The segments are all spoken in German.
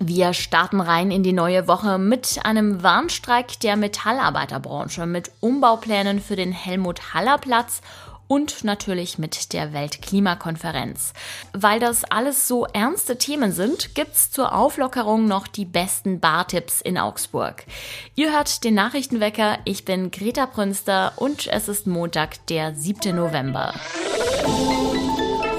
Wir starten rein in die neue Woche mit einem Warnstreik der Metallarbeiterbranche, mit Umbauplänen für den Helmut Haller Platz und natürlich mit der Weltklimakonferenz. Weil das alles so ernste Themen sind, gibt's zur Auflockerung noch die besten Bartipps in Augsburg. Ihr hört den Nachrichtenwecker, ich bin Greta Brünster und es ist Montag, der 7. November.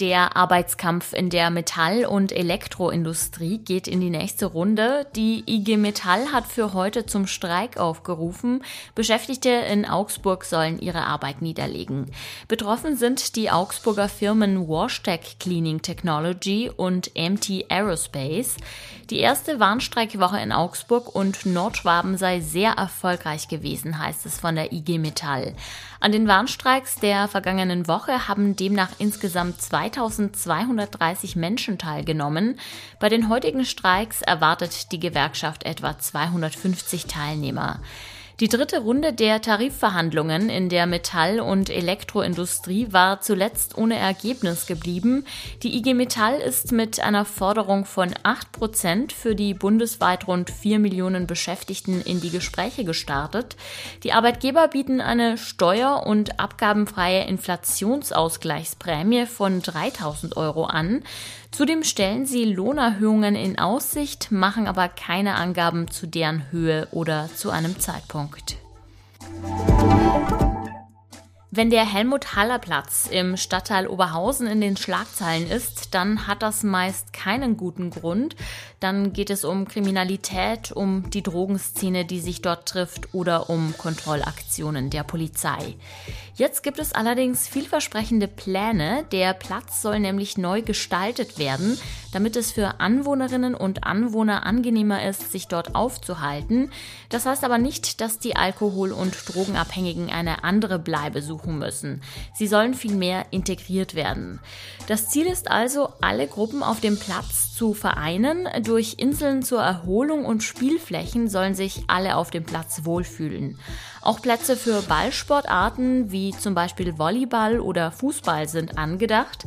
Der Arbeitskampf in der Metall- und Elektroindustrie geht in die nächste Runde. Die IG Metall hat für heute zum Streik aufgerufen. Beschäftigte in Augsburg sollen ihre Arbeit niederlegen. Betroffen sind die Augsburger Firmen Washtec Cleaning Technology und MT Aerospace. Die erste Warnstreikwoche in Augsburg und Nordschwaben sei sehr erfolgreich gewesen, heißt es von der IG Metall. An den Warnstreiks der vergangenen Woche haben demnach insgesamt 2230 Menschen teilgenommen. Bei den heutigen Streiks erwartet die Gewerkschaft etwa 250 Teilnehmer. Die dritte Runde der Tarifverhandlungen in der Metall- und Elektroindustrie war zuletzt ohne Ergebnis geblieben. Die IG Metall ist mit einer Forderung von 8 Prozent für die bundesweit rund 4 Millionen Beschäftigten in die Gespräche gestartet. Die Arbeitgeber bieten eine steuer- und abgabenfreie Inflationsausgleichsprämie von 3000 Euro an. Zudem stellen sie Lohnerhöhungen in Aussicht, machen aber keine Angaben zu deren Höhe oder zu einem Zeitpunkt. Wenn der Helmut Haller Platz im Stadtteil Oberhausen in den Schlagzeilen ist, dann hat das meist keinen guten Grund. Dann geht es um Kriminalität, um die Drogenszene, die sich dort trifft oder um Kontrollaktionen der Polizei. Jetzt gibt es allerdings vielversprechende Pläne. Der Platz soll nämlich neu gestaltet werden, damit es für Anwohnerinnen und Anwohner angenehmer ist, sich dort aufzuhalten. Das heißt aber nicht, dass die Alkohol- und Drogenabhängigen eine andere Bleibe suchen suchen müssen. Sie sollen vielmehr integriert werden. Das Ziel ist also, alle Gruppen auf dem Platz zu vereinen. Durch Inseln zur Erholung und Spielflächen sollen sich alle auf dem Platz wohlfühlen. Auch Plätze für Ballsportarten wie zum Beispiel Volleyball oder Fußball sind angedacht.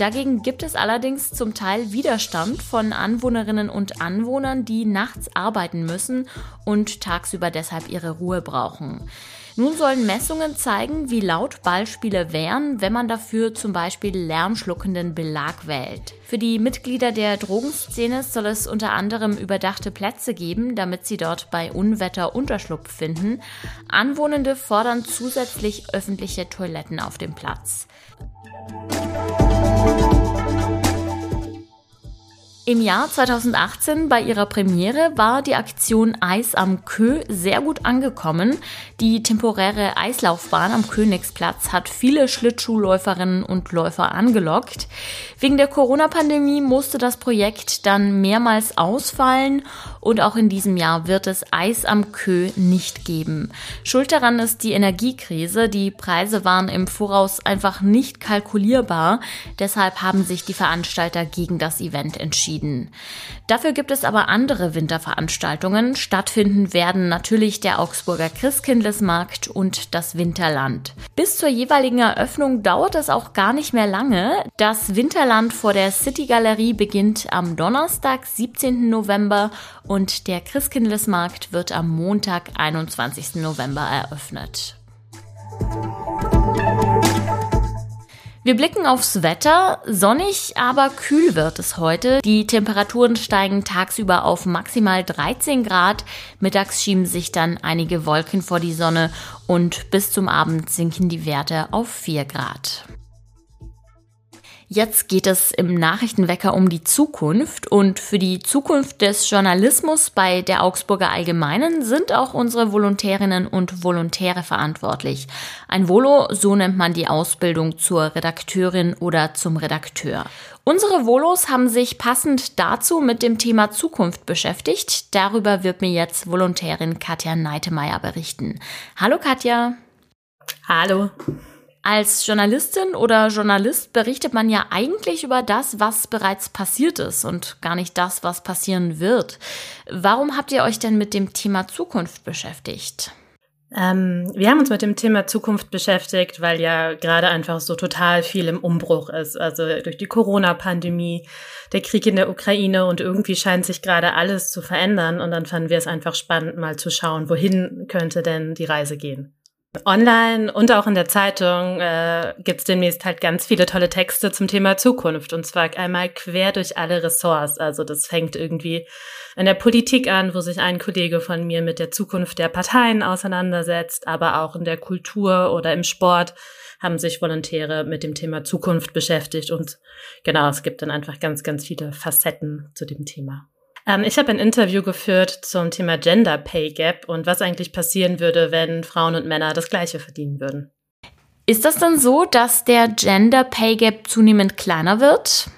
Dagegen gibt es allerdings zum Teil Widerstand von Anwohnerinnen und Anwohnern, die nachts arbeiten müssen und tagsüber deshalb ihre Ruhe brauchen. Nun sollen Messungen zeigen, wie laut Ballspiele wären, wenn man dafür zum Beispiel lärmschluckenden Belag wählt. Für die Mitglieder der Drogenszene soll es unter anderem überdachte Plätze geben, damit sie dort bei Unwetter Unterschlupf finden. Anwohnende fordern zusätzlich öffentliche Toiletten auf dem Platz. Im Jahr 2018 bei ihrer Premiere war die Aktion Eis am Kö sehr gut angekommen. Die temporäre Eislaufbahn am Königsplatz hat viele Schlittschuhläuferinnen und Läufer angelockt. Wegen der Corona-Pandemie musste das Projekt dann mehrmals ausfallen und auch in diesem Jahr wird es Eis am Kö nicht geben. Schuld daran ist die Energiekrise. Die Preise waren im Voraus einfach nicht kalkulierbar. Deshalb haben sich die Veranstalter gegen das Event entschieden entschieden. Dafür gibt es aber andere Winterveranstaltungen. Stattfinden werden natürlich der Augsburger Christkindlesmarkt und das Winterland. Bis zur jeweiligen Eröffnung dauert es auch gar nicht mehr lange. Das Winterland vor der City Galerie beginnt am Donnerstag, 17. November und der Christkindlesmarkt wird am Montag, 21. November eröffnet. Wir blicken aufs Wetter. Sonnig, aber kühl wird es heute. Die Temperaturen steigen tagsüber auf maximal 13 Grad. Mittags schieben sich dann einige Wolken vor die Sonne und bis zum Abend sinken die Werte auf 4 Grad. Jetzt geht es im Nachrichtenwecker um die Zukunft und für die Zukunft des Journalismus bei der Augsburger Allgemeinen sind auch unsere Volontärinnen und Volontäre verantwortlich. Ein Volo, so nennt man die Ausbildung zur Redakteurin oder zum Redakteur. Unsere Volos haben sich passend dazu mit dem Thema Zukunft beschäftigt. Darüber wird mir jetzt Volontärin Katja Neitemeyer berichten. Hallo Katja. Hallo. Als Journalistin oder Journalist berichtet man ja eigentlich über das, was bereits passiert ist und gar nicht das, was passieren wird. Warum habt ihr euch denn mit dem Thema Zukunft beschäftigt? Ähm, wir haben uns mit dem Thema Zukunft beschäftigt, weil ja gerade einfach so total viel im Umbruch ist. Also durch die Corona-Pandemie, der Krieg in der Ukraine und irgendwie scheint sich gerade alles zu verändern. Und dann fanden wir es einfach spannend, mal zu schauen, wohin könnte denn die Reise gehen. Online und auch in der Zeitung äh, gibt es demnächst halt ganz viele tolle Texte zum Thema Zukunft und zwar einmal quer durch alle Ressorts. Also das fängt irgendwie in der Politik an, wo sich ein Kollege von mir mit der Zukunft der Parteien auseinandersetzt, aber auch in der Kultur oder im Sport haben sich Volontäre mit dem Thema Zukunft beschäftigt und genau, es gibt dann einfach ganz, ganz viele Facetten zu dem Thema. Ähm, ich habe ein Interview geführt zum Thema Gender Pay Gap und was eigentlich passieren würde, wenn Frauen und Männer das Gleiche verdienen würden. Ist das dann so, dass der Gender Pay Gap zunehmend kleiner wird?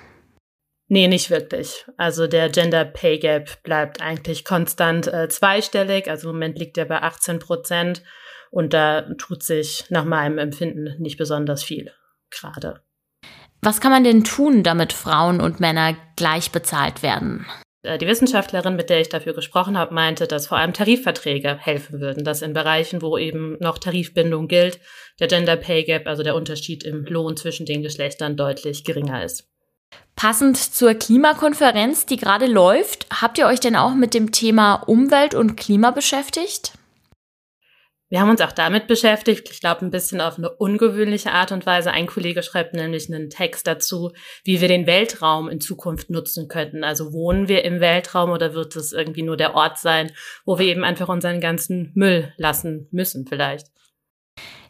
Nee, nicht wirklich. Also der Gender Pay Gap bleibt eigentlich konstant äh, zweistellig. Also im Moment liegt er bei 18 Prozent und da tut sich nach meinem Empfinden nicht besonders viel gerade. Was kann man denn tun, damit Frauen und Männer gleich bezahlt werden? Äh, die Wissenschaftlerin, mit der ich dafür gesprochen habe, meinte, dass vor allem Tarifverträge helfen würden, dass in Bereichen, wo eben noch Tarifbindung gilt, der Gender Pay Gap, also der Unterschied im Lohn zwischen den Geschlechtern, deutlich geringer ist. Passend zur Klimakonferenz, die gerade läuft, habt ihr euch denn auch mit dem Thema Umwelt und Klima beschäftigt? Wir haben uns auch damit beschäftigt, ich glaube, ein bisschen auf eine ungewöhnliche Art und Weise. Ein Kollege schreibt nämlich einen Text dazu, wie wir den Weltraum in Zukunft nutzen könnten. Also wohnen wir im Weltraum oder wird es irgendwie nur der Ort sein, wo wir eben einfach unseren ganzen Müll lassen müssen vielleicht?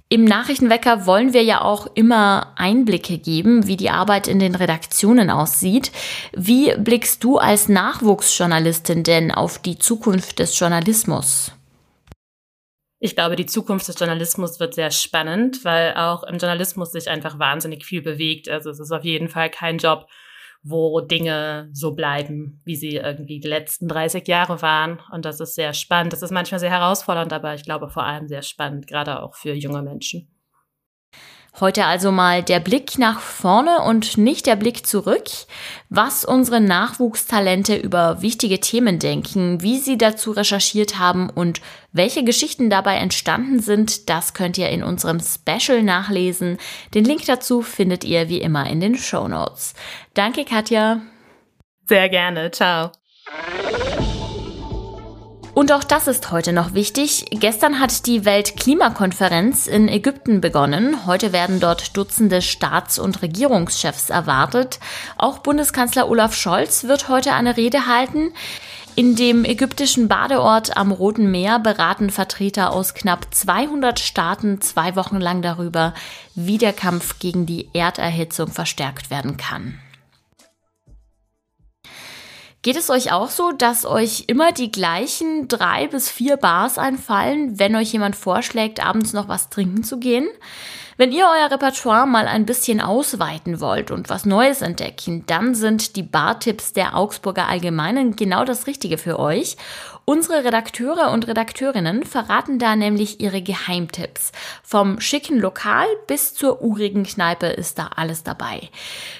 Im Nachrichtenwecker wollen wir ja auch immer Einblicke geben, wie die Arbeit in den Redaktionen aussieht. Wie blickst du als Nachwuchsjournalistin denn auf die Zukunft des Journalismus? Ich glaube, die Zukunft des Journalismus wird sehr spannend, weil auch im Journalismus sich einfach wahnsinnig viel bewegt. Also es ist auf jeden Fall kein Job, wo Dinge so bleiben, wie sie irgendwie die letzten 30 Jahre waren. Und das ist sehr spannend. Das ist manchmal sehr herausfordernd, aber ich glaube vor allem sehr spannend, gerade auch für junge Menschen. Heute also mal der Blick nach vorne und nicht der Blick zurück, was unsere Nachwuchstalente über wichtige Themen denken, wie sie dazu recherchiert haben und welche Geschichten dabei entstanden sind, das könnt ihr in unserem Special nachlesen. Den Link dazu findet ihr wie immer in den Show Notes. Danke, Katja. Sehr gerne. Ciao. Und auch das ist heute noch wichtig. Gestern hat die Weltklimakonferenz in Ägypten begonnen. Heute werden dort Dutzende Staats- und Regierungschefs erwartet. Auch Bundeskanzler Olaf Scholz wird heute eine Rede halten. In dem ägyptischen Badeort am Roten Meer beraten Vertreter aus knapp 200 Staaten zwei Wochen lang darüber, wie der Kampf gegen die Erderhitzung verstärkt werden kann. Geht es euch auch so, dass euch immer die gleichen drei bis vier Bars einfallen, wenn euch jemand vorschlägt, abends noch was trinken zu gehen? Wenn ihr euer Repertoire mal ein bisschen ausweiten wollt und was Neues entdecken, dann sind die Bartipps der Augsburger Allgemeinen genau das Richtige für euch. Unsere Redakteure und Redakteurinnen verraten da nämlich ihre Geheimtipps. Vom schicken Lokal bis zur urigen Kneipe ist da alles dabei.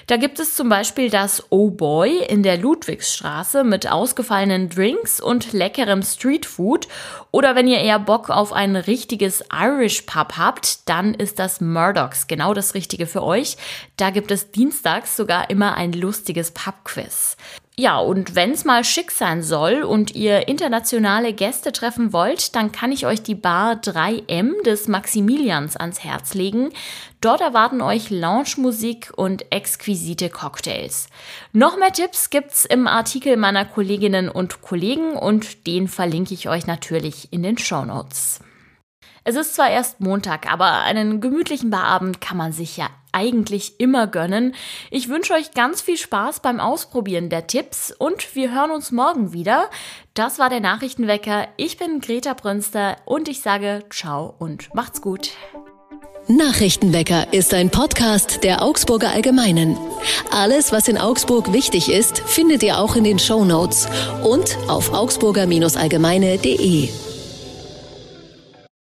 Da gibt es zum Beispiel das Oh Boy in der Ludwigsstraße mit ausgefallenen Drinks und leckerem Streetfood. Oder wenn ihr eher Bock auf ein richtiges Irish Pub habt, dann ist das Murdochs genau das Richtige für euch. Da gibt es dienstags sogar immer ein lustiges Pubquiz. Ja, und wenn es mal schick sein soll und ihr internationale Gäste treffen wollt, dann kann ich euch die Bar 3M des Maximilians ans Herz legen. Dort erwarten euch Lounge-Musik und exquisite Cocktails. Noch mehr Tipps gibt's im Artikel meiner Kolleginnen und Kollegen und den verlinke ich euch natürlich in den Show Notes. Es ist zwar erst Montag, aber einen gemütlichen Barabend kann man sich ja eigentlich immer gönnen. Ich wünsche euch ganz viel Spaß beim Ausprobieren der Tipps und wir hören uns morgen wieder. Das war der Nachrichtenwecker. Ich bin Greta Brünster und ich sage ciao und macht's gut. Nachrichtenwecker ist ein Podcast der Augsburger Allgemeinen. Alles, was in Augsburg wichtig ist, findet ihr auch in den Show Notes und auf augsburger-allgemeine.de.